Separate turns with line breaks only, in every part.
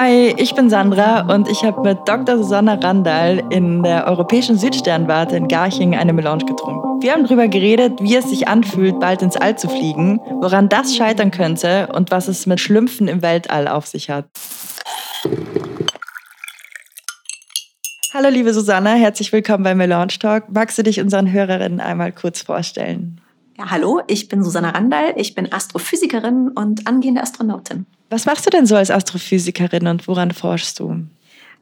Hi, ich bin Sandra und ich habe mit Dr. Susanna Randall in der Europäischen Südsternwarte in Garching eine Melange getrunken. Wir haben darüber geredet, wie es sich anfühlt, bald ins All zu fliegen, woran das scheitern könnte und was es mit Schlümpfen im Weltall auf sich hat. Hallo liebe Susanna, herzlich willkommen bei Melange Talk. Magst du dich unseren Hörerinnen einmal kurz vorstellen?
Ja, hallo, ich bin Susanna Randall, ich bin Astrophysikerin und angehende Astronautin.
Was machst du denn so als Astrophysikerin und woran forschst du?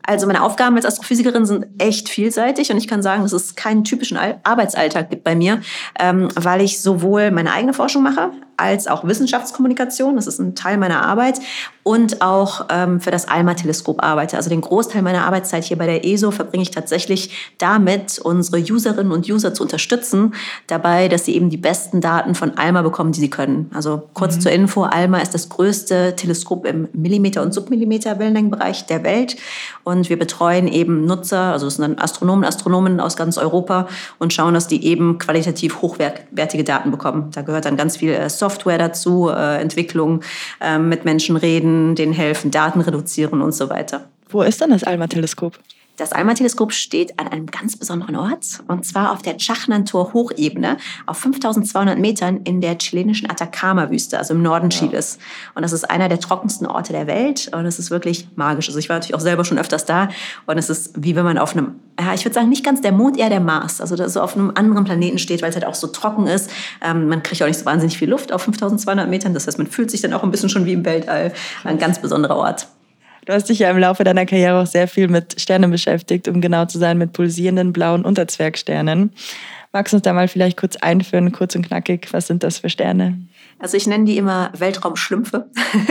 Also meine Aufgaben als Astrophysikerin sind echt vielseitig und ich kann sagen, dass es keinen typischen Arbeitsalltag gibt bei mir, ähm, weil ich sowohl meine eigene Forschung mache, als auch Wissenschaftskommunikation. Das ist ein Teil meiner Arbeit. Und auch ähm, für das ALMA-Teleskop arbeite. Also den Großteil meiner Arbeitszeit hier bei der ESO verbringe ich tatsächlich damit, unsere Userinnen und User zu unterstützen, dabei, dass sie eben die besten Daten von ALMA bekommen, die sie können. Also kurz mhm. zur Info, ALMA ist das größte Teleskop im Millimeter- und Submillimeter Wellenlängenbereich der Welt. Und wir betreuen eben Nutzer, also es sind dann Astronomen, Astronomen aus ganz Europa und schauen, dass die eben qualitativ hochwertige Daten bekommen. Da gehört dann ganz viel äh, Software dazu, äh, Entwicklung, äh, mit Menschen reden, denen helfen, Daten reduzieren und so weiter.
Wo ist denn das ALMA-Teleskop?
Das ALMA-Teleskop steht an einem ganz besonderen Ort, und zwar auf der Chachnantor-Hochebene auf 5200 Metern in der chilenischen Atacama-Wüste, also im Norden ja. Chiles. Und das ist einer der trockensten Orte der Welt und es ist wirklich magisch. Also ich war natürlich auch selber schon öfters da und es ist wie wenn man auf einem, ja, ich würde sagen, nicht ganz der Mond, eher der Mars, also dass so auf einem anderen Planeten steht, weil es halt auch so trocken ist. Ähm, man kriegt auch nicht so wahnsinnig viel Luft auf 5200 Metern, das heißt, man fühlt sich dann auch ein bisschen schon wie im Weltall. Ein ganz besonderer Ort.
Du hast dich ja im Laufe deiner Karriere auch sehr viel mit Sternen beschäftigt, um genau zu sein, mit pulsierenden blauen Unterzwergsternen. Magst du uns da mal vielleicht kurz einführen, kurz und knackig, was sind das für Sterne?
Also ich nenne die immer Weltraumschlümpfe.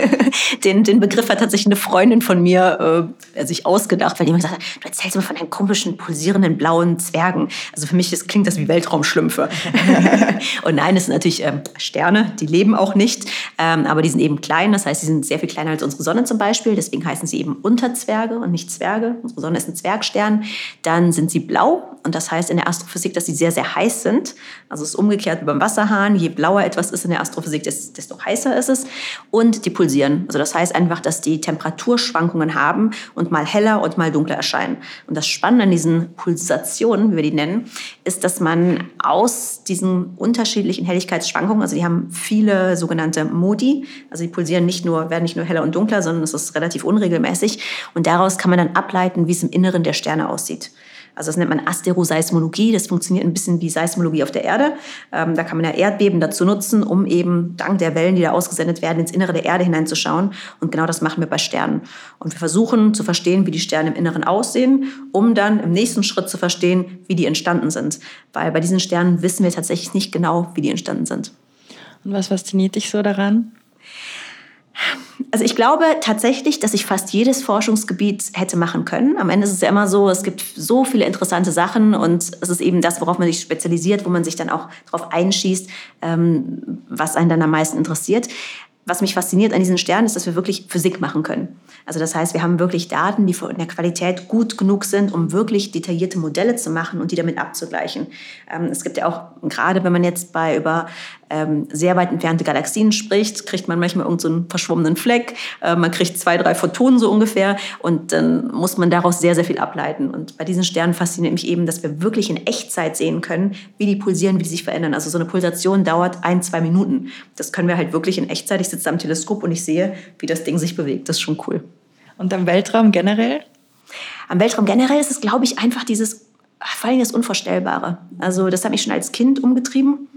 den, den Begriff hat tatsächlich eine Freundin von mir äh, sich ausgedacht, weil die immer gesagt hat, du erzählst immer von deinen komischen, pulsierenden blauen Zwergen. Also für mich das, klingt das wie Weltraumschlümpfe. und nein, es sind natürlich ähm, Sterne, die leben auch nicht, ähm, aber die sind eben klein. Das heißt, sie sind sehr viel kleiner als unsere Sonne zum Beispiel. Deswegen heißen sie eben Unterzwerge und nicht Zwerge. Unsere Sonne ist ein Zwergstern. Dann sind sie blau und das heißt in der Astrophysik, dass sie sehr, sehr heiß sind. Also es ist umgekehrt wie beim Wasserhahn. Je blauer etwas ist in der Astrophysik, Physik, desto heißer ist es. Und die pulsieren. Also das heißt einfach, dass die Temperaturschwankungen haben und mal heller und mal dunkler erscheinen. Und das Spannende an diesen Pulsationen, wie wir die nennen, ist, dass man aus diesen unterschiedlichen Helligkeitsschwankungen, also die haben viele sogenannte Modi, also die pulsieren nicht nur, werden nicht nur heller und dunkler, sondern es ist relativ unregelmäßig. Und daraus kann man dann ableiten, wie es im Inneren der Sterne aussieht. Also das nennt man Asteroseismologie. Das funktioniert ein bisschen wie Seismologie auf der Erde. Ähm, da kann man ja Erdbeben dazu nutzen, um eben dank der Wellen, die da ausgesendet werden, ins Innere der Erde hineinzuschauen. Und genau das machen wir bei Sternen. Und wir versuchen zu verstehen, wie die Sterne im Inneren aussehen, um dann im nächsten Schritt zu verstehen, wie die entstanden sind. Weil bei diesen Sternen wissen wir tatsächlich nicht genau, wie die entstanden sind.
Und was fasziniert dich so daran?
Also ich glaube tatsächlich, dass ich fast jedes Forschungsgebiet hätte machen können. Am Ende ist es ja immer so, es gibt so viele interessante Sachen und es ist eben das, worauf man sich spezialisiert, wo man sich dann auch darauf einschießt, ähm, was einen dann am meisten interessiert. Was mich fasziniert an diesen Sternen ist, dass wir wirklich Physik machen können. Also das heißt, wir haben wirklich Daten, die von der Qualität gut genug sind, um wirklich detaillierte Modelle zu machen und die damit abzugleichen. Ähm, es gibt ja auch, gerade wenn man jetzt bei über ähm, sehr weit entfernte Galaxien spricht, kriegt man manchmal irgendeinen so verschwommenen Fleck. Äh, man kriegt zwei, drei Photonen so ungefähr und dann muss man daraus sehr, sehr viel ableiten. Und bei diesen Sternen fasziniert mich eben, dass wir wirklich in Echtzeit sehen können, wie die pulsieren, wie die sich verändern. Also so eine Pulsation dauert ein, zwei Minuten. Das können wir halt wirklich in Echtzeit. Ich sitze am Teleskop und ich sehe, wie das Ding sich bewegt. Das ist schon cool.
Und am Weltraum generell?
Am Weltraum generell ist es, glaube ich, einfach dieses, vor allem das Unvorstellbare. Also das hat mich schon als Kind umgetrieben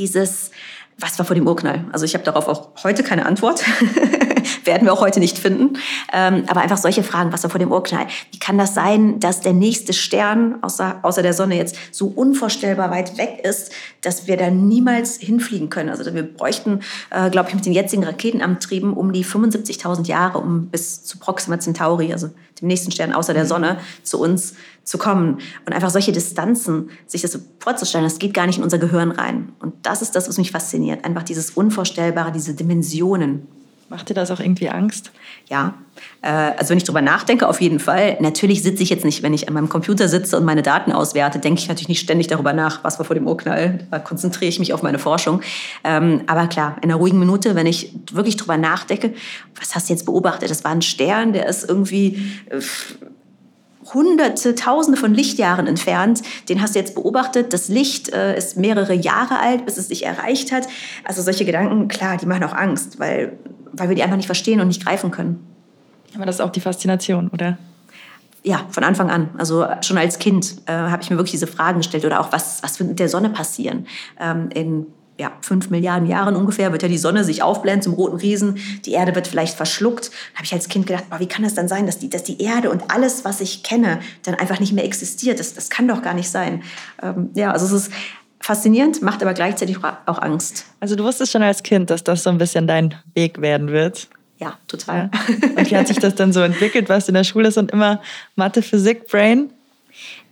dieses, was war vor dem Urknall? Also ich habe darauf auch heute keine Antwort. Werden wir auch heute nicht finden. Ähm, aber einfach solche Fragen, was war vor dem Urknall? Wie kann das sein, dass der nächste Stern außer, außer der Sonne jetzt so unvorstellbar weit weg ist, dass wir da niemals hinfliegen können? Also wir bräuchten, äh, glaube ich, mit den jetzigen Raketenantrieben um die 75.000 Jahre, um bis zu Proxima Centauri, also dem nächsten Stern außer der mhm. Sonne, zu uns zu kommen. Und einfach solche Distanzen, sich das vorzustellen, das geht gar nicht in unser Gehirn rein. Und das ist das, was mich fasziniert. Einfach dieses Unvorstellbare, diese Dimensionen.
Macht dir das auch irgendwie Angst?
Ja, äh, also wenn ich drüber nachdenke, auf jeden Fall. Natürlich sitze ich jetzt nicht, wenn ich an meinem Computer sitze und meine Daten auswerte, denke ich natürlich nicht ständig darüber nach, was war vor dem Urknall. Da konzentriere ich mich auf meine Forschung. Ähm, aber klar, in einer ruhigen Minute, wenn ich wirklich drüber nachdenke, was hast du jetzt beobachtet? Das war ein Stern, der ist irgendwie äh, hunderte, tausende von Lichtjahren entfernt. Den hast du jetzt beobachtet. Das Licht äh, ist mehrere Jahre alt, bis es dich erreicht hat. Also solche Gedanken, klar, die machen auch Angst, weil, weil wir die einfach nicht verstehen und nicht greifen können.
Aber das ist auch die Faszination, oder?
Ja, von Anfang an. Also schon als Kind äh, habe ich mir wirklich diese Fragen gestellt. Oder auch, was, was wird mit der Sonne passieren? Ähm, in ja, fünf Milliarden Jahren ungefähr wird ja die Sonne sich aufblähen zum roten Riesen. Die Erde wird vielleicht verschluckt. Da habe ich als Kind gedacht, boah, wie kann das dann sein, dass die, dass die Erde und alles, was ich kenne, dann einfach nicht mehr existiert? Das, das kann doch gar nicht sein. Ähm, ja, also es ist faszinierend, macht aber gleichzeitig auch Angst.
Also du wusstest schon als Kind, dass das so ein bisschen dein Weg werden wird.
Ja, total.
Ja. Und wie hat sich das dann so entwickelt? Warst du in der Schule und immer Mathe, Physik, Brain?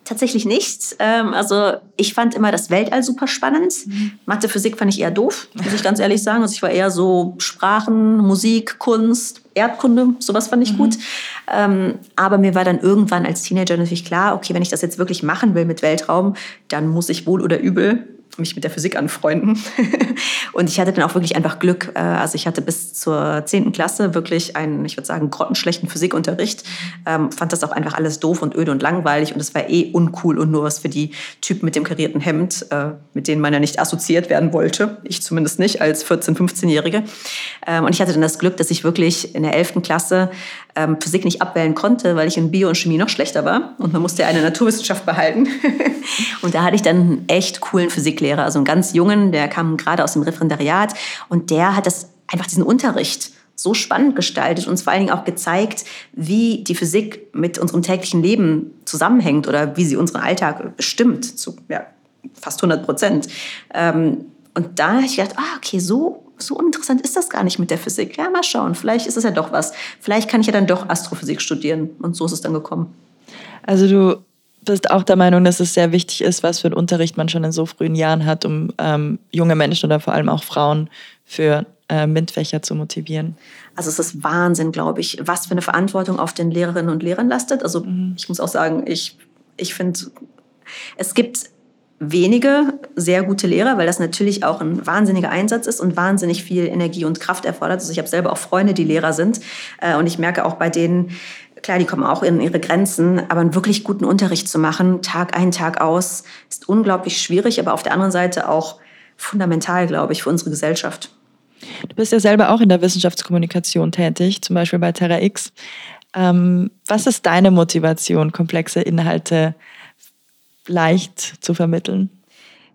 Tatsächlich nicht. Ähm, also ich fand immer das Weltall super spannend. Mhm. Mathe, Physik fand ich eher doof, muss ich ganz ehrlich sagen. Also ich war eher so Sprachen, Musik, Kunst, Erdkunde, sowas fand ich mhm. gut. Ähm, aber mir war dann irgendwann als Teenager natürlich klar, okay, wenn ich das jetzt wirklich machen will mit Weltraum, dann muss ich wohl oder übel mich mit der Physik anfreunden. und ich hatte dann auch wirklich einfach Glück. Äh, also ich hatte bis zur 10. Klasse wirklich einen, ich würde sagen, grottenschlechten Physikunterricht. Ähm, fand das auch einfach alles doof und öde und langweilig und es war eh uncool und nur was für die Typen mit dem karierten Hemd, äh, mit denen man ja nicht assoziiert werden wollte. Ich zumindest nicht als 14-, 15-Jährige. Ähm, und ich hatte dann das Glück, dass ich wirklich in der 11. Klasse ähm, Physik nicht abwählen konnte, weil ich in Bio und Chemie noch schlechter war. Und man musste eine Naturwissenschaft behalten. und da hatte ich dann einen echt coolen Physiklehrer, also einen ganz jungen, der kam gerade aus dem Referendariat. Und der hat das einfach diesen Unterricht so spannend gestaltet und uns vor allen Dingen auch gezeigt, wie die Physik mit unserem täglichen Leben zusammenhängt oder wie sie unseren Alltag bestimmt, zu ja, fast 100 Prozent. Ähm, und da habe ich gedacht, ah, okay, so so uninteressant ist das gar nicht mit der Physik. Ja, mal schauen, vielleicht ist es ja doch was. Vielleicht kann ich ja dann doch Astrophysik studieren. Und so ist es dann gekommen.
Also du bist auch der Meinung, dass es sehr wichtig ist, was für einen Unterricht man schon in so frühen Jahren hat, um ähm, junge Menschen oder vor allem auch Frauen für äh, MINT-Fächer zu motivieren.
Also es ist Wahnsinn, glaube ich, was für eine Verantwortung auf den Lehrerinnen und Lehrern lastet. Also mhm. ich muss auch sagen, ich, ich finde, es gibt wenige sehr gute Lehrer, weil das natürlich auch ein wahnsinniger Einsatz ist und wahnsinnig viel Energie und Kraft erfordert. Also ich habe selber auch Freunde, die Lehrer sind äh, und ich merke auch bei denen, klar, die kommen auch in ihre Grenzen, aber einen wirklich guten Unterricht zu machen, Tag ein, Tag aus, ist unglaublich schwierig, aber auf der anderen Seite auch fundamental, glaube ich, für unsere Gesellschaft.
Du bist ja selber auch in der Wissenschaftskommunikation tätig, zum Beispiel bei Terra X. Ähm, was ist deine Motivation, komplexe Inhalte leicht zu vermitteln?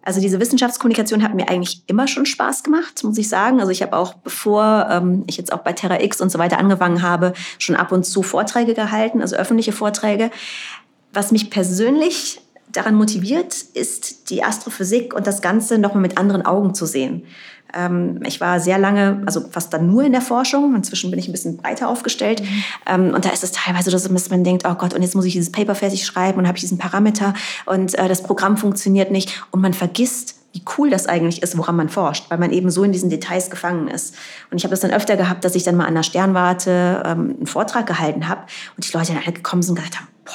Also diese Wissenschaftskommunikation hat mir eigentlich immer schon Spaß gemacht, muss ich sagen. Also ich habe auch, bevor ähm, ich jetzt auch bei Terra X und so weiter angefangen habe, schon ab und zu Vorträge gehalten, also öffentliche Vorträge. Was mich persönlich daran motiviert, ist die Astrophysik und das Ganze nochmal mit anderen Augen zu sehen. Ähm, ich war sehr lange, also fast dann nur in der Forschung. Inzwischen bin ich ein bisschen breiter aufgestellt. Mhm. Ähm, und da ist es teilweise so, dass man denkt, oh Gott, und jetzt muss ich dieses Paper fertig schreiben und habe ich diesen Parameter und äh, das Programm funktioniert nicht. Und man vergisst, wie cool das eigentlich ist, woran man forscht, weil man eben so in diesen Details gefangen ist. Und ich habe das dann öfter gehabt, dass ich dann mal an der Sternwarte ähm, einen Vortrag gehalten habe und die Leute dann alle gekommen sind und gesagt haben, boah,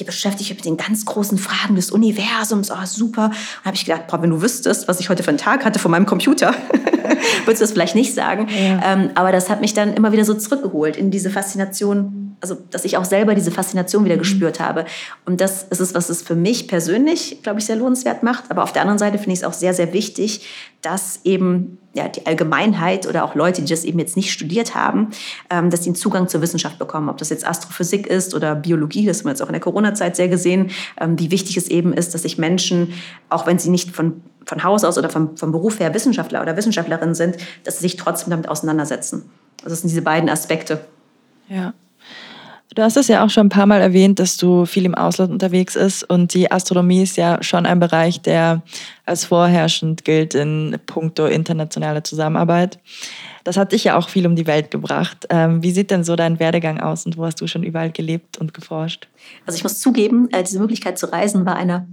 ihr beschäftigt euch mit den ganz großen Fragen des Universums, oh super. Und habe ich gedacht, boah, wenn du wüsstest, was ich heute für einen Tag hatte von meinem Computer, würdest du das vielleicht nicht sagen. Ja. Ähm, aber das hat mich dann immer wieder so zurückgeholt in diese Faszination, also dass ich auch selber diese Faszination wieder mhm. gespürt habe. Und das ist es, was es für mich persönlich, glaube ich, sehr lohnenswert macht. Aber auf der anderen Seite finde ich es auch sehr, sehr wichtig, dass eben ja, die Allgemeinheit oder auch Leute, die das eben jetzt nicht studiert haben, ähm, dass die einen Zugang zur Wissenschaft bekommen. Ob das jetzt Astrophysik ist oder Biologie, das haben wir jetzt auch in der Corona-Zeit sehr gesehen, ähm, wie wichtig es eben ist, dass sich Menschen, auch wenn sie nicht von, von Haus aus oder vom, vom Beruf her Wissenschaftler oder Wissenschaftlerin sind, dass sie sich trotzdem damit auseinandersetzen. Also das sind diese beiden Aspekte.
Ja. Du hast es ja auch schon ein paar Mal erwähnt, dass du viel im Ausland unterwegs bist und die Astronomie ist ja schon ein Bereich, der als vorherrschend gilt in puncto internationale Zusammenarbeit. Das hat dich ja auch viel um die Welt gebracht. Ähm, wie sieht denn so dein Werdegang aus und wo hast du schon überall gelebt und geforscht?
Also ich muss zugeben, äh, diese Möglichkeit zu reisen war eine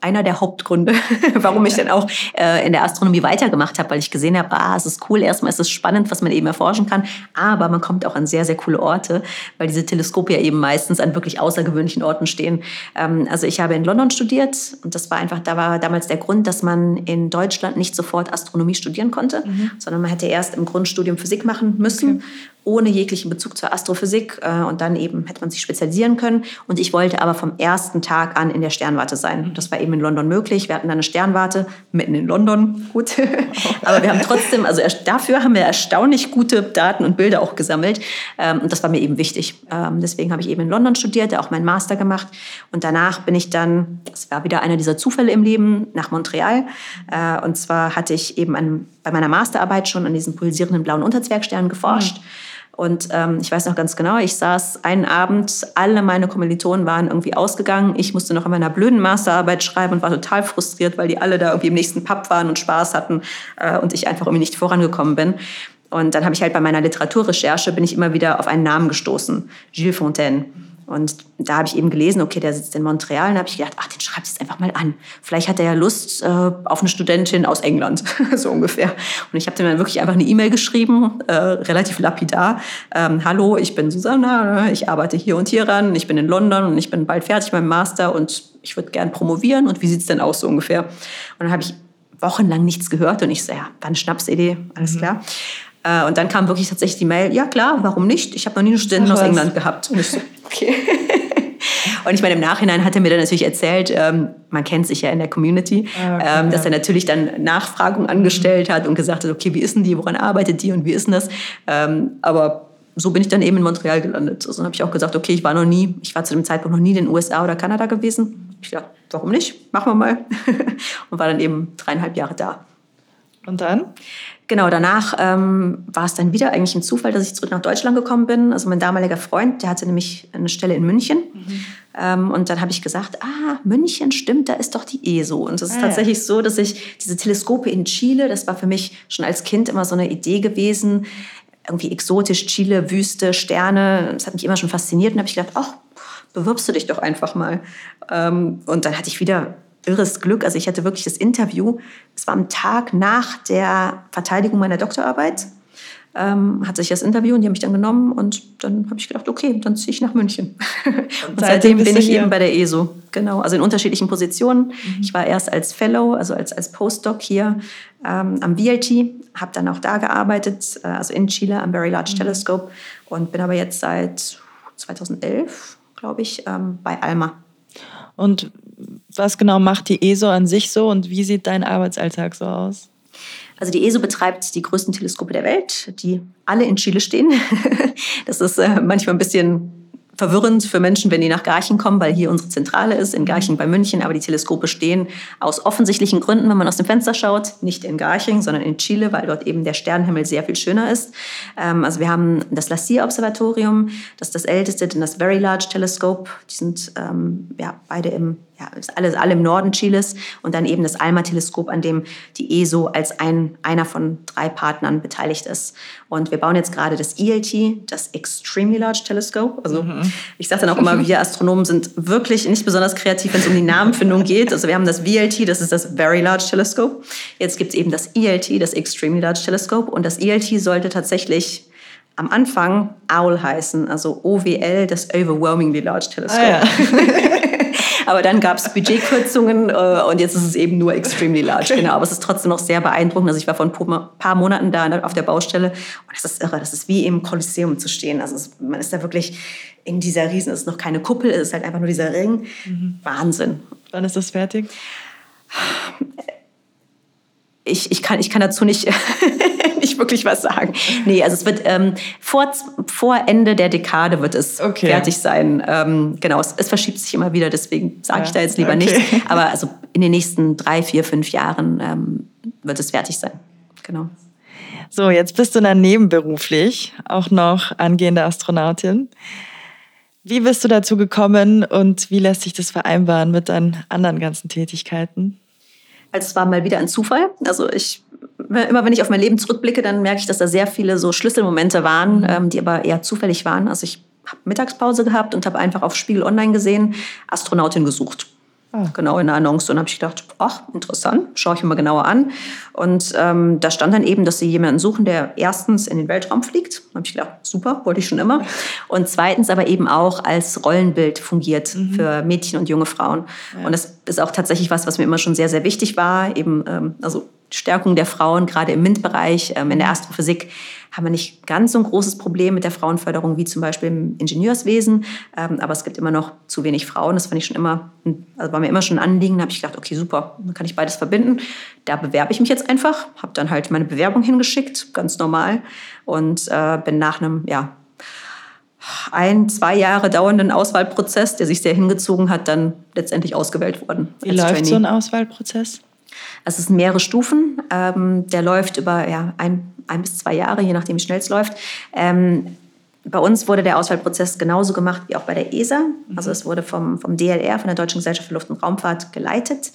einer der Hauptgründe, warum ich dann auch äh, in der Astronomie weitergemacht habe, weil ich gesehen habe, ah, es ist cool, erstmal ist es spannend, was man eben erforschen kann, aber man kommt auch an sehr, sehr coole Orte, weil diese Teleskope ja eben meistens an wirklich außergewöhnlichen Orten stehen. Ähm, also ich habe in London studiert und das war einfach, da war damals der Grund, dass man in Deutschland nicht sofort Astronomie studieren konnte, mhm. sondern man hätte erst im Grundstudium Physik machen müssen. Okay ohne jeglichen Bezug zur Astrophysik äh, und dann eben hätte man sich spezialisieren können. Und ich wollte aber vom ersten Tag an in der Sternwarte sein. Das war eben in London möglich. Wir hatten dann eine Sternwarte mitten in London. Gut. aber wir haben trotzdem, also dafür haben wir erstaunlich gute Daten und Bilder auch gesammelt. Ähm, und das war mir eben wichtig. Ähm, deswegen habe ich eben in London studiert, auch meinen Master gemacht. Und danach bin ich dann, das war wieder einer dieser Zufälle im Leben, nach Montreal. Äh, und zwar hatte ich eben an, bei meiner Masterarbeit schon an diesen pulsierenden blauen Unterzwergsternen geforscht. Mhm und ähm, ich weiß noch ganz genau, ich saß einen Abend, alle meine Kommilitonen waren irgendwie ausgegangen. Ich musste noch an meiner blöden Masterarbeit schreiben und war total frustriert, weil die alle da irgendwie im nächsten Pub waren und Spaß hatten äh, und ich einfach irgendwie nicht vorangekommen bin. Und dann habe ich halt bei meiner Literaturrecherche bin ich immer wieder auf einen Namen gestoßen, Gilles Fontaine. Und da habe ich eben gelesen, okay, der sitzt in Montreal. Und da habe ich gedacht, ach, den schreibst du jetzt einfach mal an. Vielleicht hat er ja Lust äh, auf eine Studentin aus England, so ungefähr. Und ich habe dem dann wirklich einfach eine E-Mail geschrieben, äh, relativ lapidar. Ähm, Hallo, ich bin Susanna, ich arbeite hier und hier ran, ich bin in London und ich bin bald fertig mit meinem Master und ich würde gern promovieren. Und wie sieht's denn aus, so ungefähr? Und dann habe ich wochenlang nichts gehört und ich so, ja, dann Schnapsidee, alles mhm. klar. Äh, und dann kam wirklich tatsächlich die Mail, ja klar, warum nicht? Ich habe noch nie eine Studentin aus England gehabt. Und ich so, okay. Und ich meine, im Nachhinein hat er mir dann natürlich erzählt, ähm, man kennt sich ja in der Community, ah, okay, ähm, dass er natürlich dann Nachfragung angestellt hat und gesagt hat, okay, wie ist denn die, woran arbeitet die und wie ist denn das? Ähm, aber so bin ich dann eben in Montreal gelandet. Also dann habe ich auch gesagt, okay, ich war noch nie, ich war zu dem Zeitpunkt noch nie in den USA oder Kanada gewesen. Ich dachte, warum nicht? Machen wir mal. und war dann eben dreieinhalb Jahre da.
Und dann?
Genau, danach ähm, war es dann wieder eigentlich ein Zufall, dass ich zurück nach Deutschland gekommen bin. Also mein damaliger Freund, der hatte nämlich eine Stelle in München. Mhm. Ähm, und dann habe ich gesagt, ah, München, stimmt, da ist doch die ESO. Und es ist ah, tatsächlich ja. so, dass ich diese Teleskope in Chile, das war für mich schon als Kind immer so eine Idee gewesen, irgendwie exotisch, Chile, Wüste, Sterne. Das hat mich immer schon fasziniert. Und habe ich gedacht, ach, bewirbst du dich doch einfach mal. Ähm, und dann hatte ich wieder irres Glück. Also ich hatte wirklich das Interview. Es war am Tag nach der Verteidigung meiner Doktorarbeit. Ähm, hatte ich das Interview und die haben mich dann genommen und dann habe ich gedacht, okay, dann ziehe ich nach München. Und, und seitdem bin ich hier. eben bei der ESO. Genau, also in unterschiedlichen Positionen. Mhm. Ich war erst als Fellow, also als, als Postdoc hier ähm, am VLT, habe dann auch da gearbeitet, äh, also in Chile am Very Large mhm. Telescope und bin aber jetzt seit 2011, glaube ich, ähm, bei ALMA.
Und was genau macht die ESO an sich so und wie sieht dein Arbeitsalltag so aus?
Also die ESO betreibt die größten Teleskope der Welt, die alle in Chile stehen. Das ist äh, manchmal ein bisschen verwirrend für Menschen, wenn die nach Garching kommen, weil hier unsere Zentrale ist, in Garching bei München. Aber die Teleskope stehen aus offensichtlichen Gründen, wenn man aus dem Fenster schaut, nicht in Garching, sondern in Chile, weil dort eben der Sternenhimmel sehr viel schöner ist. Ähm, also wir haben das Lassier-Observatorium, das ist das älteste, denn das Very Large Telescope. Die sind ähm, ja, beide im ja, ist alles alle im Norden Chiles und dann eben das ALMA-Teleskop, an dem die ESO als ein, einer von drei Partnern beteiligt ist. Und wir bauen jetzt gerade das ELT, das Extremely Large Telescope. Also mhm. ich sage dann auch immer, wir Astronomen sind wirklich nicht besonders kreativ, wenn es um die Namenfindung geht. Also wir haben das VLT, das ist das Very Large Telescope. Jetzt gibt es eben das ELT, das Extremely Large Telescope. Und das ELT sollte tatsächlich am Anfang OWL heißen, also OWL, das Overwhelmingly Large Telescope. Ah, ja. Aber dann gab es Budgetkürzungen äh, und jetzt ist es eben nur extremely large. Genau, aber es ist trotzdem noch sehr beeindruckend. Also ich war vor ein paar Monaten da auf der Baustelle und das ist irre. Das ist wie im Kolosseum zu stehen. Also es, man ist da wirklich in dieser Riesen, es ist noch keine Kuppel, es ist halt einfach nur dieser Ring. Mhm. Wahnsinn.
Wann ist das fertig?
Ich, ich, kann, ich kann dazu nicht nicht wirklich was sagen. Nee, also es wird ähm, vor, vor Ende der Dekade wird es okay. fertig sein. Ähm, genau, es, es, verschiebt sich immer wieder, deswegen sage ja. ich da jetzt lieber okay. nichts. Aber also in den nächsten drei, vier, fünf Jahren ähm, wird es fertig sein. Genau.
So, jetzt bist du dann nebenberuflich auch noch angehende Astronautin. Wie bist du dazu gekommen und wie lässt sich das vereinbaren mit deinen anderen ganzen Tätigkeiten?
Also es war mal wieder ein Zufall. Also ich immer wenn ich auf mein Leben zurückblicke, dann merke ich, dass da sehr viele so Schlüsselmomente waren, mhm. ähm, die aber eher zufällig waren. Also ich habe Mittagspause gehabt und habe einfach auf Spiegel Online gesehen, Astronautin gesucht. Ah. Genau, in der Annonce. Und habe ich gedacht, ach, interessant, schaue ich mir mal genauer an. Und ähm, da stand dann eben, dass sie jemanden suchen, der erstens in den Weltraum fliegt. Da habe ich gedacht, super, wollte ich schon immer. Und zweitens aber eben auch als Rollenbild fungiert mhm. für Mädchen und junge Frauen. Ja. Und das ist auch tatsächlich was, was mir immer schon sehr, sehr wichtig war. Eben, ähm, also Stärkung der Frauen, gerade im MINT-Bereich, ähm, in der Astrophysik, haben wir nicht ganz so ein großes Problem mit der Frauenförderung wie zum Beispiel im Ingenieurswesen. Ähm, aber es gibt immer noch zu wenig Frauen. Das fand ich schon immer, also war mir immer schon ein Anliegen. Da habe ich gedacht, okay, super, dann kann ich beides verbinden. Da bewerbe ich mich jetzt einfach, habe dann halt meine Bewerbung hingeschickt, ganz normal. Und äh, bin nach einem, ja, ein, zwei Jahre dauernden Auswahlprozess, der sich sehr hingezogen hat, dann letztendlich ausgewählt worden.
Wie läuft Trainee. so ein Auswahlprozess?
Es sind mehrere Stufen. Ähm, der läuft über ja, ein, ein bis zwei Jahre, je nachdem, wie schnell es läuft. Ähm, bei uns wurde der Auswahlprozess genauso gemacht wie auch bei der ESA. Mhm. Also es wurde vom, vom DLR, von der Deutschen Gesellschaft für Luft- und Raumfahrt, geleitet.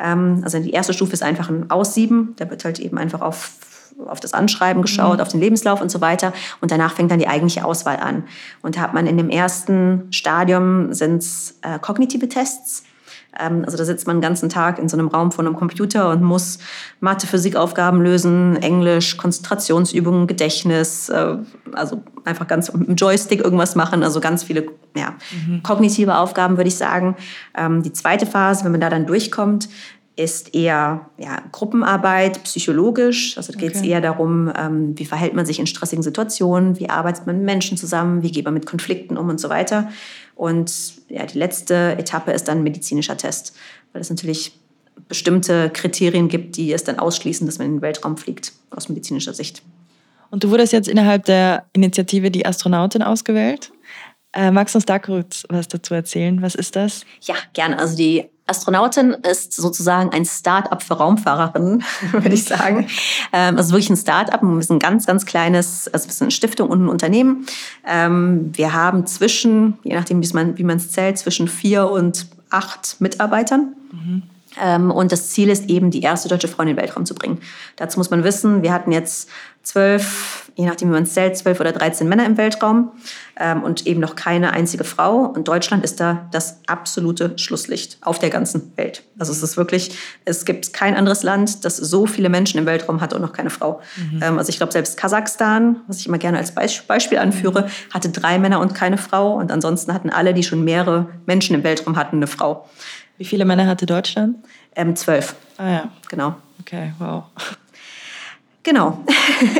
Ähm, also die erste Stufe ist einfach ein Aussieben. Da wird halt eben einfach auf auf das Anschreiben geschaut, mhm. auf den Lebenslauf und so weiter. Und danach fängt dann die eigentliche Auswahl an. Und da hat man in dem ersten Stadium sind äh, kognitive Tests. Ähm, also da sitzt man den ganzen Tag in so einem Raum vor einem Computer und muss Mathe, Physikaufgaben lösen, Englisch, Konzentrationsübungen, Gedächtnis, äh, also einfach ganz mit dem Joystick irgendwas machen, also ganz viele ja, mhm. kognitive Aufgaben, würde ich sagen. Ähm, die zweite Phase, wenn man da dann durchkommt, ist eher ja, Gruppenarbeit, psychologisch. Also da geht es okay. eher darum, ähm, wie verhält man sich in stressigen Situationen, wie arbeitet man mit Menschen zusammen, wie geht man mit Konflikten um und so weiter. Und ja, die letzte Etappe ist dann medizinischer Test, weil es natürlich bestimmte Kriterien gibt, die es dann ausschließen, dass man in den Weltraum fliegt, aus medizinischer Sicht.
Und du wurdest jetzt innerhalb der Initiative die Astronautin ausgewählt. Äh, magst du uns da kurz was dazu erzählen? Was ist das?
Ja, gerne. Also die Astronautin ist sozusagen ein Start-up für Raumfahrerinnen, würde ich sagen. Ähm, also wirklich ein Start-up. Wir sind ein ganz, ganz kleines, also wir sind eine Stiftung und ein Unternehmen. Ähm, wir haben zwischen, je nachdem, wie man es zählt, zwischen vier und acht Mitarbeitern. Mhm. Ähm, und das Ziel ist eben, die erste deutsche Frau in den Weltraum zu bringen. Dazu muss man wissen, wir hatten jetzt zwölf, je nachdem wie man es zählt, zwölf oder dreizehn Männer im Weltraum ähm, und eben noch keine einzige Frau. Und Deutschland ist da das absolute Schlusslicht auf der ganzen Welt. Also es ist wirklich, es gibt kein anderes Land, das so viele Menschen im Weltraum hat und noch keine Frau. Mhm. Ähm, also ich glaube, selbst Kasachstan, was ich immer gerne als Beispiel anführe, hatte drei Männer und keine Frau. Und ansonsten hatten alle, die schon mehrere Menschen im Weltraum hatten, eine Frau.
Wie viele Männer hatte Deutschland?
Ähm, zwölf.
Ah ja.
Genau.
Okay, wow.
Genau.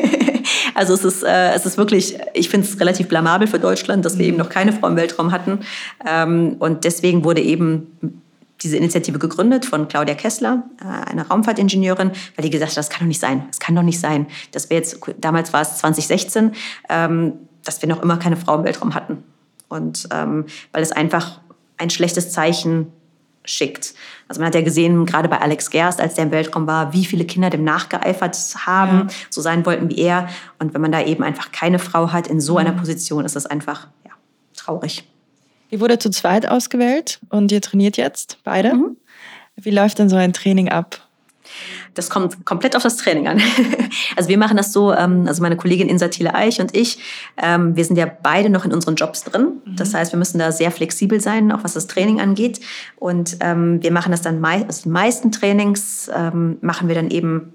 also es ist, äh, es ist wirklich, ich finde es relativ blamabel für Deutschland, dass wir eben noch keine Frau im Weltraum hatten. Ähm, und deswegen wurde eben diese Initiative gegründet von Claudia Kessler, äh, einer Raumfahrtingenieurin, weil die gesagt hat, das kann doch nicht sein. Es kann doch nicht sein, dass wir jetzt, damals war es 2016, ähm, dass wir noch immer keine Frau im Weltraum hatten. Und ähm, weil es einfach ein schlechtes Zeichen schickt. Also man hat ja gesehen, gerade bei Alex Gerst, als der im Weltraum war, wie viele Kinder dem nachgeeifert haben, ja. so sein wollten wie er. Und wenn man da eben einfach keine Frau hat in so einer mhm. Position, ist das einfach ja, traurig.
Ihr wurde zu zweit ausgewählt und ihr trainiert jetzt beide. Mhm. Wie läuft denn so ein Training ab?
Das kommt komplett auf das Training an. Also wir machen das so, ähm, also meine Kollegin Insa Thiele Eich und ich, ähm, wir sind ja beide noch in unseren Jobs drin. Mhm. Das heißt, wir müssen da sehr flexibel sein, auch was das Training angeht. Und ähm, wir machen das dann, also die meisten Trainings machen wir dann eben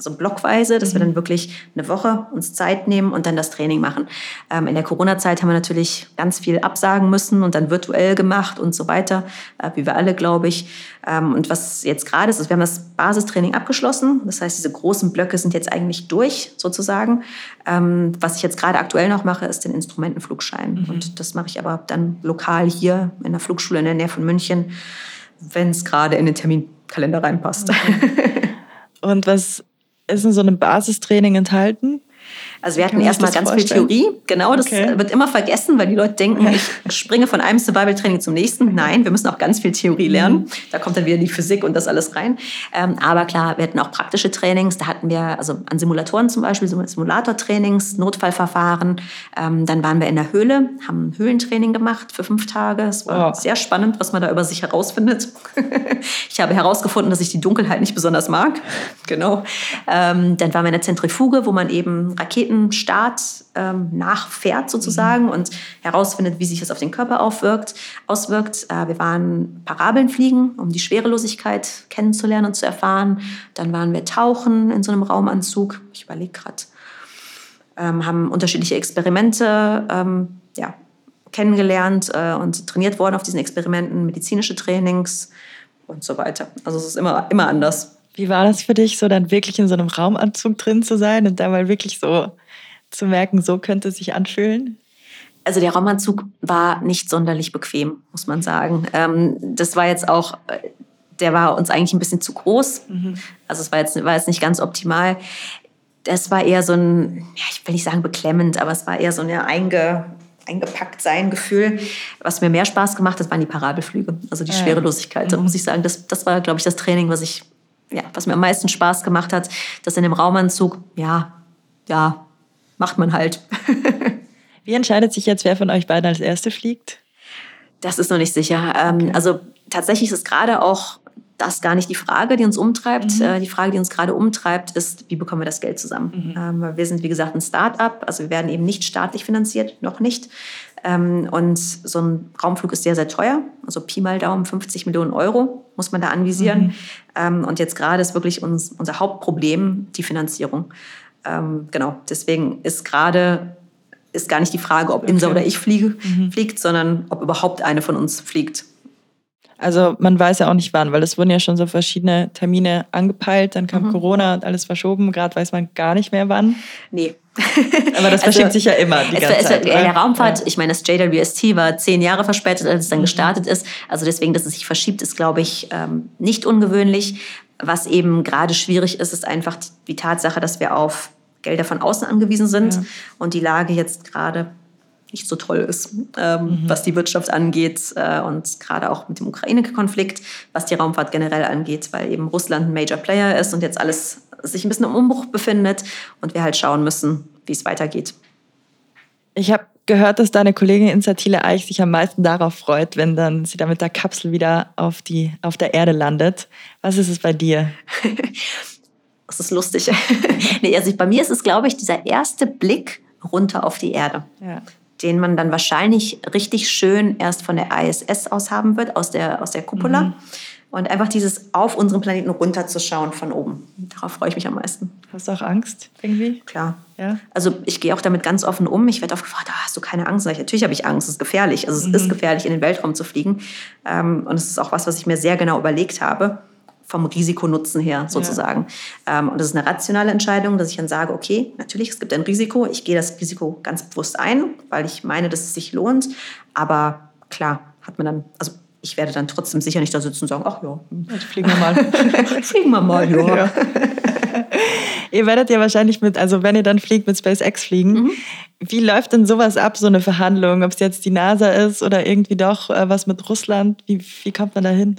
so blockweise, dass mhm. wir dann wirklich eine Woche uns Zeit nehmen und dann das Training machen. Ähm, in der Corona-Zeit haben wir natürlich ganz viel absagen müssen und dann virtuell gemacht und so weiter, äh, wie wir alle, glaube ich. Ähm, und was jetzt gerade ist, ist, wir haben das Basistraining abgeschlossen. Das heißt, diese großen Blöcke sind jetzt eigentlich durch, sozusagen. Ähm, was ich jetzt gerade aktuell noch mache, ist den Instrumentenflugschein. Mhm. Und das mache ich aber dann lokal hier in der Flugschule in der Nähe von München, wenn es gerade in den Terminkalender reinpasst.
Okay. Und was ist in so einem Basistraining enthalten?
Also wir hatten erstmal ganz vorstellen? viel Theorie. Genau, das okay. wird immer vergessen, weil die Leute denken, ich springe von einem Survival-Training zum nächsten. Nein, wir müssen auch ganz viel Theorie mhm. lernen. Da kommt dann wieder die Physik und das alles rein. Ähm, aber klar, wir hatten auch praktische Trainings. Da hatten wir also an Simulatoren zum Beispiel Simulator-Trainings, Notfallverfahren. Ähm, dann waren wir in der Höhle, haben ein Höhlentraining gemacht für fünf Tage. Es war oh. sehr spannend, was man da über sich herausfindet. ich habe herausgefunden, dass ich die Dunkelheit nicht besonders mag. Genau. Ähm, dann waren wir in der Zentrifuge, wo man eben Raketen Raketenstart ähm, nachfährt sozusagen mhm. und herausfindet, wie sich das auf den Körper aufwirkt, auswirkt. Äh, wir waren Parabeln fliegen, um die Schwerelosigkeit kennenzulernen und zu erfahren. Dann waren wir tauchen in so einem Raumanzug. Ich überlege gerade. Ähm, haben unterschiedliche Experimente ähm, ja, kennengelernt äh, und trainiert worden auf diesen Experimenten, medizinische Trainings und so weiter. Also es ist immer, immer anders.
Wie war das für dich, so dann wirklich in so einem Raumanzug drin zu sein und da mal wirklich so zu merken, so könnte es sich anfühlen?
Also der Raumanzug war nicht sonderlich bequem, muss man sagen. Ähm, das war jetzt auch, der war uns eigentlich ein bisschen zu groß. Mhm. Also es war jetzt, war jetzt nicht ganz optimal. Das war eher so ein, ja, ich will nicht sagen beklemmend, aber es war eher so ein einge, eingepackt sein Gefühl. Was mir mehr Spaß gemacht hat, waren die Parabelflüge, also die ja. Schwerelosigkeit. Mhm. Da muss ich sagen, das, das war, glaube ich, das Training, was ich ja, was mir am meisten Spaß gemacht hat, das in dem Raumanzug, ja, ja, macht man halt.
Wie entscheidet sich jetzt, wer von euch beiden als Erste fliegt?
Das ist noch nicht sicher. Ähm, okay. Also tatsächlich ist es gerade auch das gar nicht die Frage, die uns umtreibt. Mhm. Äh, die Frage, die uns gerade umtreibt, ist, wie bekommen wir das Geld zusammen? Mhm. Ähm, wir sind, wie gesagt, ein Start-up, also wir werden eben nicht staatlich finanziert, noch nicht. Ähm, und so ein Raumflug ist sehr, sehr teuer. Also Pi mal Daumen, 50 Millionen Euro muss man da anvisieren. Mhm. Und jetzt gerade ist wirklich uns, unser Hauptproblem die Finanzierung. Ähm, genau, deswegen ist gerade ist gar nicht die Frage, ob Insa okay. oder ich fliege, mhm. fliegt, sondern ob überhaupt eine von uns fliegt.
Also man weiß ja auch nicht wann, weil es wurden ja schon so verschiedene Termine angepeilt, dann kam mhm. Corona und alles verschoben. Gerade weiß man gar nicht mehr wann.
Nee.
Aber das verschiebt also, sich ja immer die ganze
es,
Zeit.
In der Raumfahrt, ja. ich meine, das JWST war zehn Jahre verspätet, als es dann mhm. gestartet ist. Also deswegen, dass es sich verschiebt, ist, glaube ich, ähm, nicht ungewöhnlich. Was eben gerade schwierig ist, ist einfach die Tatsache, dass wir auf Gelder von außen angewiesen sind ja. und die Lage jetzt gerade nicht so toll ist, ähm, mhm. was die Wirtschaft angeht äh, und gerade auch mit dem Ukraine-Konflikt, was die Raumfahrt generell angeht, weil eben Russland ein Major Player ist und jetzt alles sich ein bisschen im Umbruch befindet und wir halt schauen müssen, wie es weitergeht.
Ich habe gehört, dass deine Kollegin Insatile Eich sich am meisten darauf freut, wenn dann sie da mit der Kapsel wieder auf, die, auf der Erde landet. Was ist es bei dir?
das ist lustig. nee, also bei mir ist es, glaube ich, dieser erste Blick runter auf die Erde. Ja den man dann wahrscheinlich richtig schön erst von der ISS aus haben wird, aus der, aus der Cupola. Mhm. Und einfach dieses auf unseren Planeten runterzuschauen von oben. Darauf freue ich mich am meisten.
Hast du auch Angst irgendwie?
Klar. Ja? Also ich gehe auch damit ganz offen um. Ich werde oft gefragt, oh, hast du keine Angst? Ich, natürlich habe ich Angst, es ist gefährlich. Also es mhm. ist gefährlich, in den Weltraum zu fliegen. Ähm, und es ist auch was, was ich mir sehr genau überlegt habe vom Risikonutzen her sozusagen. Ja. Ähm, und das ist eine rationale Entscheidung, dass ich dann sage, okay, natürlich, es gibt ein Risiko, ich gehe das Risiko ganz bewusst ein, weil ich meine, dass es sich lohnt. Aber klar, hat man dann, also ich werde dann trotzdem sicher nicht da sitzen und sagen, ach ja,
jetzt fliegen wir mal.
fliegen wir mal, ja. ja.
ihr werdet ja wahrscheinlich mit, also wenn ihr dann fliegt, mit SpaceX fliegen. Mhm. Wie läuft denn sowas ab, so eine Verhandlung? Ob es jetzt die NASA ist oder irgendwie doch äh, was mit Russland? Wie, wie kommt man da hin?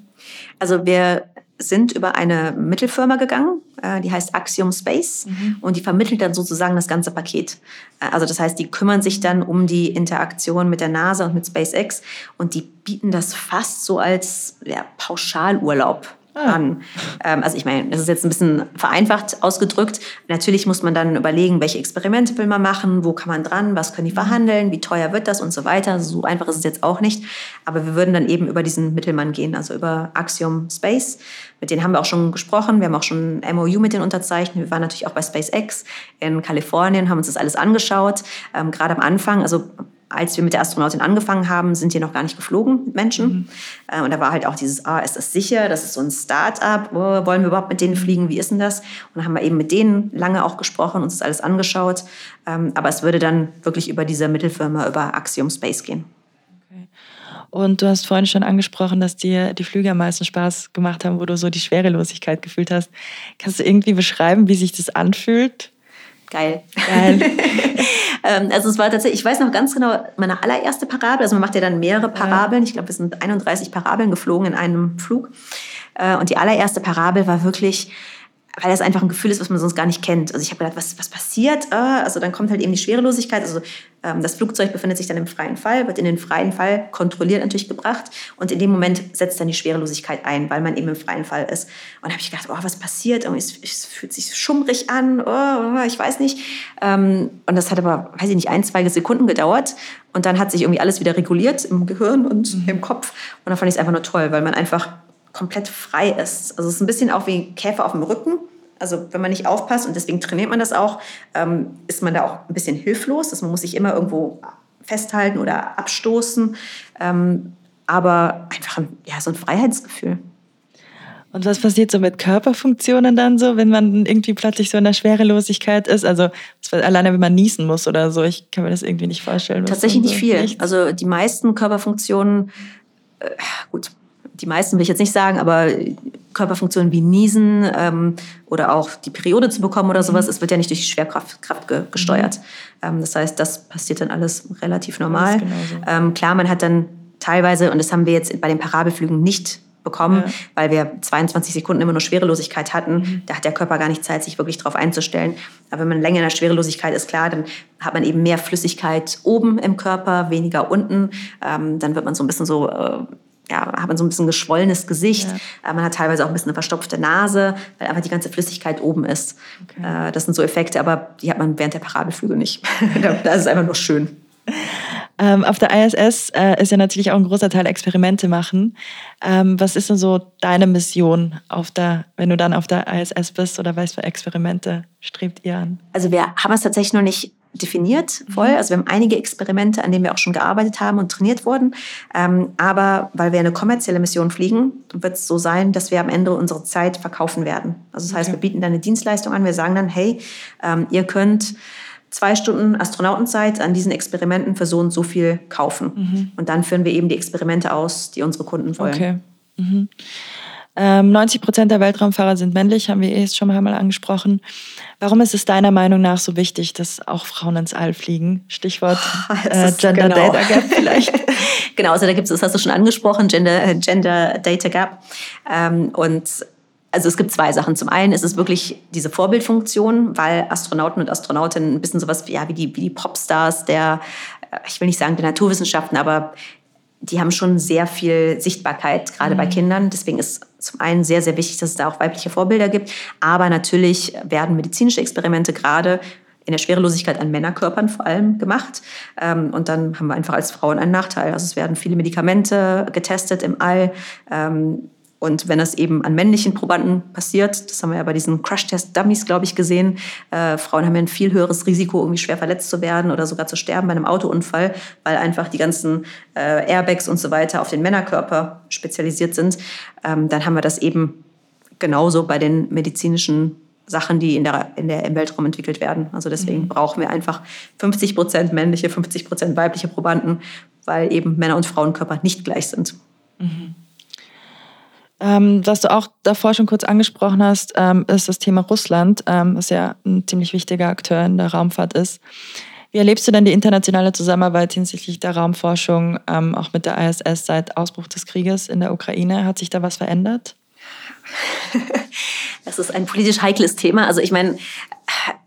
Also wir sind über eine Mittelfirma gegangen, äh, die heißt Axiom Space mhm. und die vermittelt dann sozusagen das ganze Paket. Äh, also das heißt, die kümmern sich dann um die Interaktion mit der NASA und mit SpaceX und die bieten das fast so als ja, Pauschalurlaub. An. Ähm, also ich meine, das ist jetzt ein bisschen vereinfacht ausgedrückt. Natürlich muss man dann überlegen, welche Experimente will man machen, wo kann man dran, was können die verhandeln, wie teuer wird das und so weiter. So einfach ist es jetzt auch nicht. Aber wir würden dann eben über diesen Mittelmann gehen, also über Axiom Space. Mit denen haben wir auch schon gesprochen. Wir haben auch schon ein MOU mit denen unterzeichnet. Wir waren natürlich auch bei SpaceX in Kalifornien, haben uns das alles angeschaut. Ähm, gerade am Anfang, also als wir mit der Astronautin angefangen haben, sind die noch gar nicht geflogen mit Menschen. Mhm. Äh, und da war halt auch dieses, ah, ist das sicher? Das ist so ein Start-up. Oh, wollen wir überhaupt mit denen fliegen? Wie ist denn das? Und dann haben wir eben mit denen lange auch gesprochen, uns das alles angeschaut. Ähm, aber es würde dann wirklich über diese Mittelfirma, über Axiom Space gehen.
Okay. Und du hast vorhin schon angesprochen, dass dir die Flüge am meisten Spaß gemacht haben, wo du so die Schwerelosigkeit gefühlt hast. Kannst du irgendwie beschreiben, wie sich das anfühlt?
Geil. Geil. Ähm, also es war tatsächlich, ich weiß noch ganz genau, meine allererste Parabel, also man macht ja dann mehrere Parabeln, ich glaube, wir sind 31 Parabeln geflogen in einem Flug. Äh, und die allererste Parabel war wirklich weil das einfach ein Gefühl ist, was man sonst gar nicht kennt. Also ich habe gedacht, was, was passiert? Ah, also dann kommt halt eben die Schwerelosigkeit. Also ähm, das Flugzeug befindet sich dann im freien Fall, wird in den freien Fall kontrolliert natürlich gebracht und in dem Moment setzt dann die Schwerelosigkeit ein, weil man eben im freien Fall ist. Und da habe ich gedacht, oh, was passiert? Es, es, fühlt sich schummrig an, oh, ich weiß nicht. Ähm, und das hat aber, weiß ich nicht, ein, zwei Sekunden gedauert und dann hat sich irgendwie alles wieder reguliert im Gehirn und mhm. im Kopf. Und dann fand ich es einfach nur toll, weil man einfach komplett frei ist. Also es ist ein bisschen auch wie Käfer auf dem Rücken. Also wenn man nicht aufpasst und deswegen trainiert man das auch, ähm, ist man da auch ein bisschen hilflos. Also man muss sich immer irgendwo festhalten oder abstoßen. Ähm, aber einfach ein, ja, so ein Freiheitsgefühl.
Und was passiert so mit Körperfunktionen dann so, wenn man irgendwie plötzlich so in der Schwerelosigkeit ist? Also alleine wenn man niesen muss oder so, ich kann mir das irgendwie nicht vorstellen.
Tatsächlich nicht so viel. Nichts. Also die meisten Körperfunktionen, äh, gut, die meisten will ich jetzt nicht sagen, aber Körperfunktionen wie Niesen ähm, oder auch die Periode zu bekommen oder sowas, mhm. es wird ja nicht durch die Schwerkraft Kraft ge gesteuert. Mhm. Ähm, das heißt, das passiert dann alles relativ normal. Ähm, klar, man hat dann teilweise, und das haben wir jetzt bei den Parabelflügen nicht bekommen, ja. weil wir 22 Sekunden immer nur Schwerelosigkeit hatten. Mhm. Da hat der Körper gar nicht Zeit, sich wirklich darauf einzustellen. Aber wenn man länger in der Schwerelosigkeit ist, klar, dann hat man eben mehr Flüssigkeit oben im Körper, weniger unten. Ähm, dann wird man so ein bisschen so äh, ja, hat man so ein bisschen geschwollenes Gesicht. Ja. Äh, man hat teilweise auch ein bisschen eine verstopfte Nase, weil einfach die ganze Flüssigkeit oben ist. Okay. Äh, das sind so Effekte, aber die hat man während der Parabelflüge nicht. das ist einfach nur schön.
Ähm, auf der ISS äh, ist ja natürlich auch ein großer Teil Experimente machen. Ähm, was ist denn so deine Mission, auf der, wenn du dann auf der ISS bist oder weißt, für Experimente strebt ihr an?
Also wir haben es tatsächlich noch nicht definiert voll. Mhm. Also wir haben einige Experimente, an denen wir auch schon gearbeitet haben und trainiert wurden. Ähm, aber weil wir eine kommerzielle Mission fliegen, wird es so sein, dass wir am Ende unsere Zeit verkaufen werden. Also das heißt, okay. wir bieten dann eine Dienstleistung an. Wir sagen dann, hey, ähm, ihr könnt zwei Stunden Astronautenzeit an diesen Experimenten für so und so viel kaufen. Mhm. Und dann führen wir eben die Experimente aus, die unsere Kunden wollen.
Okay. Mhm. Ähm, 90 Prozent der Weltraumfahrer sind männlich, haben wir eh schon mal angesprochen. Warum ist es deiner Meinung nach so wichtig, dass auch Frauen ins All fliegen? Stichwort äh, Gender genau. Data Gap vielleicht.
genau, also da gibt es, das hast du schon angesprochen, Gender, äh, Gender Data Gap. Ähm, und also es gibt zwei Sachen. Zum einen ist es wirklich diese Vorbildfunktion, weil Astronauten und Astronautinnen ein bisschen sowas ja, wie, die, wie die Popstars der, äh, ich will nicht sagen der Naturwissenschaften, aber die haben schon sehr viel Sichtbarkeit, gerade mhm. bei Kindern. Deswegen ist zum einen sehr, sehr wichtig, dass es da auch weibliche Vorbilder gibt. Aber natürlich werden medizinische Experimente gerade in der Schwerelosigkeit an Männerkörpern vor allem gemacht. Ähm, und dann haben wir einfach als Frauen einen Nachteil. Also es werden viele Medikamente getestet im All. Und wenn das eben an männlichen Probanden passiert, das haben wir ja bei diesen Crash-Test-Dummies, glaube ich, gesehen, äh, Frauen haben ja ein viel höheres Risiko, irgendwie schwer verletzt zu werden oder sogar zu sterben bei einem Autounfall, weil einfach die ganzen äh, Airbags und so weiter auf den Männerkörper spezialisiert sind. Ähm, dann haben wir das eben genauso bei den medizinischen Sachen, die in der, in der, im Weltraum entwickelt werden. Also deswegen mhm. brauchen wir einfach 50 Prozent männliche, 50 Prozent weibliche Probanden, weil eben Männer- und Frauenkörper nicht gleich sind. Mhm.
Ähm, was du auch davor schon kurz angesprochen hast, ähm, ist das Thema Russland, ähm, was ja ein ziemlich wichtiger Akteur in der Raumfahrt ist. Wie erlebst du denn die internationale Zusammenarbeit hinsichtlich der Raumforschung, ähm, auch mit der ISS seit Ausbruch des Krieges in der Ukraine? Hat sich da was verändert?
Das ist ein politisch heikles Thema. Also ich meine,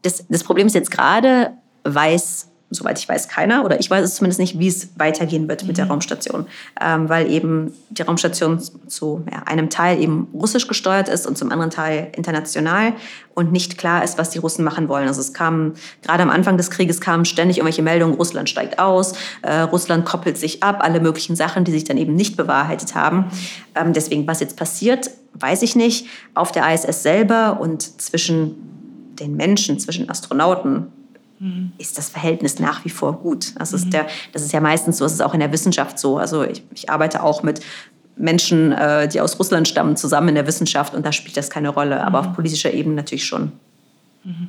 das, das Problem ist jetzt gerade, weiß soweit ich weiß, keiner oder ich weiß es zumindest nicht, wie es weitergehen wird mhm. mit der mhm. Raumstation, ähm, weil eben die Raumstation zu ja, einem Teil eben russisch gesteuert ist und zum anderen Teil international und nicht klar ist, was die Russen machen wollen. Also es kam gerade am Anfang des Krieges kamen ständig irgendwelche Meldungen, Russland steigt aus, äh, Russland koppelt sich ab, alle möglichen Sachen, die sich dann eben nicht bewahrheitet haben. Ähm, deswegen, was jetzt passiert, weiß ich nicht. Auf der ISS selber und zwischen den Menschen, zwischen Astronauten. Ist das Verhältnis nach wie vor gut. Das, mhm. ist der, das ist ja meistens so, es ist auch in der Wissenschaft so. Also ich, ich arbeite auch mit Menschen, äh, die aus Russland stammen, zusammen in der Wissenschaft und da spielt das keine Rolle, aber mhm. auf politischer Ebene natürlich schon. Mhm.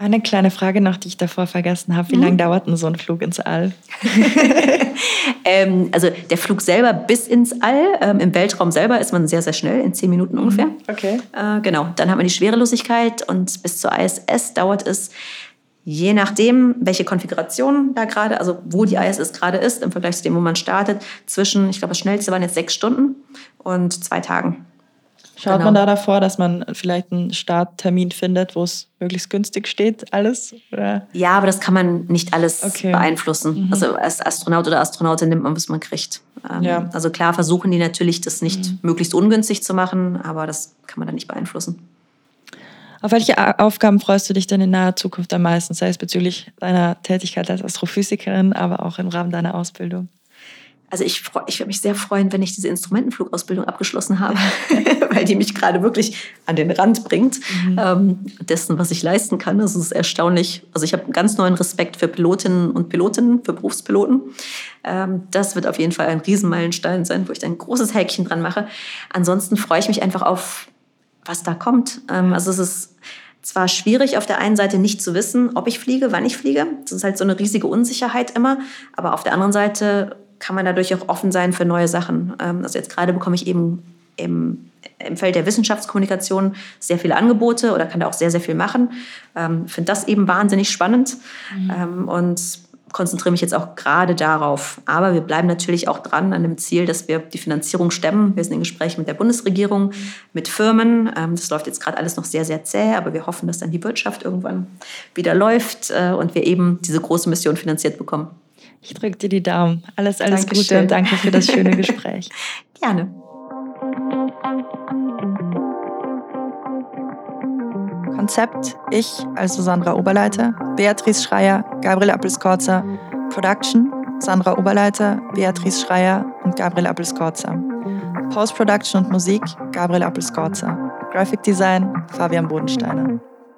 Eine kleine Frage noch, die ich davor vergessen habe. Wie mhm. lange dauert denn so ein Flug ins All?
ähm, also der Flug selber bis ins All, ähm, im Weltraum selber ist man sehr, sehr schnell, in zehn Minuten mhm. ungefähr.
Okay.
Äh, genau, dann hat man die Schwerelosigkeit und bis zur ISS dauert es je nachdem, welche Konfiguration da gerade, also wo die ISS gerade ist, im Vergleich zu dem, wo man startet, zwischen, ich glaube, das schnellste waren jetzt sechs Stunden und zwei Tagen.
Schaut
Genau.
man da davor, dass man vielleicht einen Starttermin findet, wo es möglichst günstig steht, alles? Oder?
Ja, aber das kann man nicht alles
Okay.
beeinflussen.
Mhm.
Also als Astronaut oder Astronautin nimmt man, was man kriegt. Ähm,
Ja.
Also klar versuchen die natürlich, das nicht
Mhm.
möglichst ungünstig zu machen, aber das kann man dann nicht beeinflussen.
Auf welche Aufgaben freust du dich denn in naher Zukunft am meisten, sei es bezüglich deiner Tätigkeit als Astrophysikerin, aber auch im Rahmen deiner Ausbildung?
Also ich, freu- ich würde mich sehr freuen, wenn ich diese Instrumentenflugausbildung abgeschlossen habe, weil die mich gerade wirklich an den Rand bringt ähm, dessen, was ich leisten kann. Das ist erstaunlich. Also ich habe einen ganz neuen Respekt für Pilotinnen und Pilotinnen, für Berufspiloten. Ähm, das wird auf jeden Fall ein Riesenmeilenstein sein, wo ich da ein großes Häkchen dran mache. Ansonsten freue ich mich einfach auf, was da kommt. Ähm, also es ist zwar schwierig, auf der einen Seite nicht zu wissen, ob ich fliege, wann ich fliege. Das ist halt so eine riesige Unsicherheit immer. Aber auf der anderen Seite kann man dadurch auch offen sein für neue Sachen. Ähm, Also jetzt gerade bekomme ich eben im, im Feld der Wissenschaftskommunikation sehr viele Angebote oder kann da auch sehr, sehr viel machen. Ähm, Finde das eben wahnsinnig spannend ähm, und konzentriere mich jetzt auch gerade darauf. Aber wir bleiben natürlich auch dran an dem Ziel, dass wir die Finanzierung stemmen. Wir sind in Gesprächen mit der Bundesregierung, mit Firmen. Ähm, Das läuft jetzt gerade alles noch sehr, sehr zäh, aber wir hoffen, dass dann die Wirtschaft irgendwann wieder läuft äh, und wir eben diese große Mission finanziert bekommen.
Ich drücke dir die Daumen. Alles, alles Gute
Dankeschön.
und danke für das schöne Gespräch.
Gerne.
Konzept, ich, also Sandra Oberleiter, Beatrice Schreier, Gabriel Appelskorzer, Production, Sandra Oberleiter, Beatrice Schreier und Gabriel Appelskorzer. Post-Production und Musik, Gabriel Appelskorzer. Graphic Design, Fabian Bodensteiner.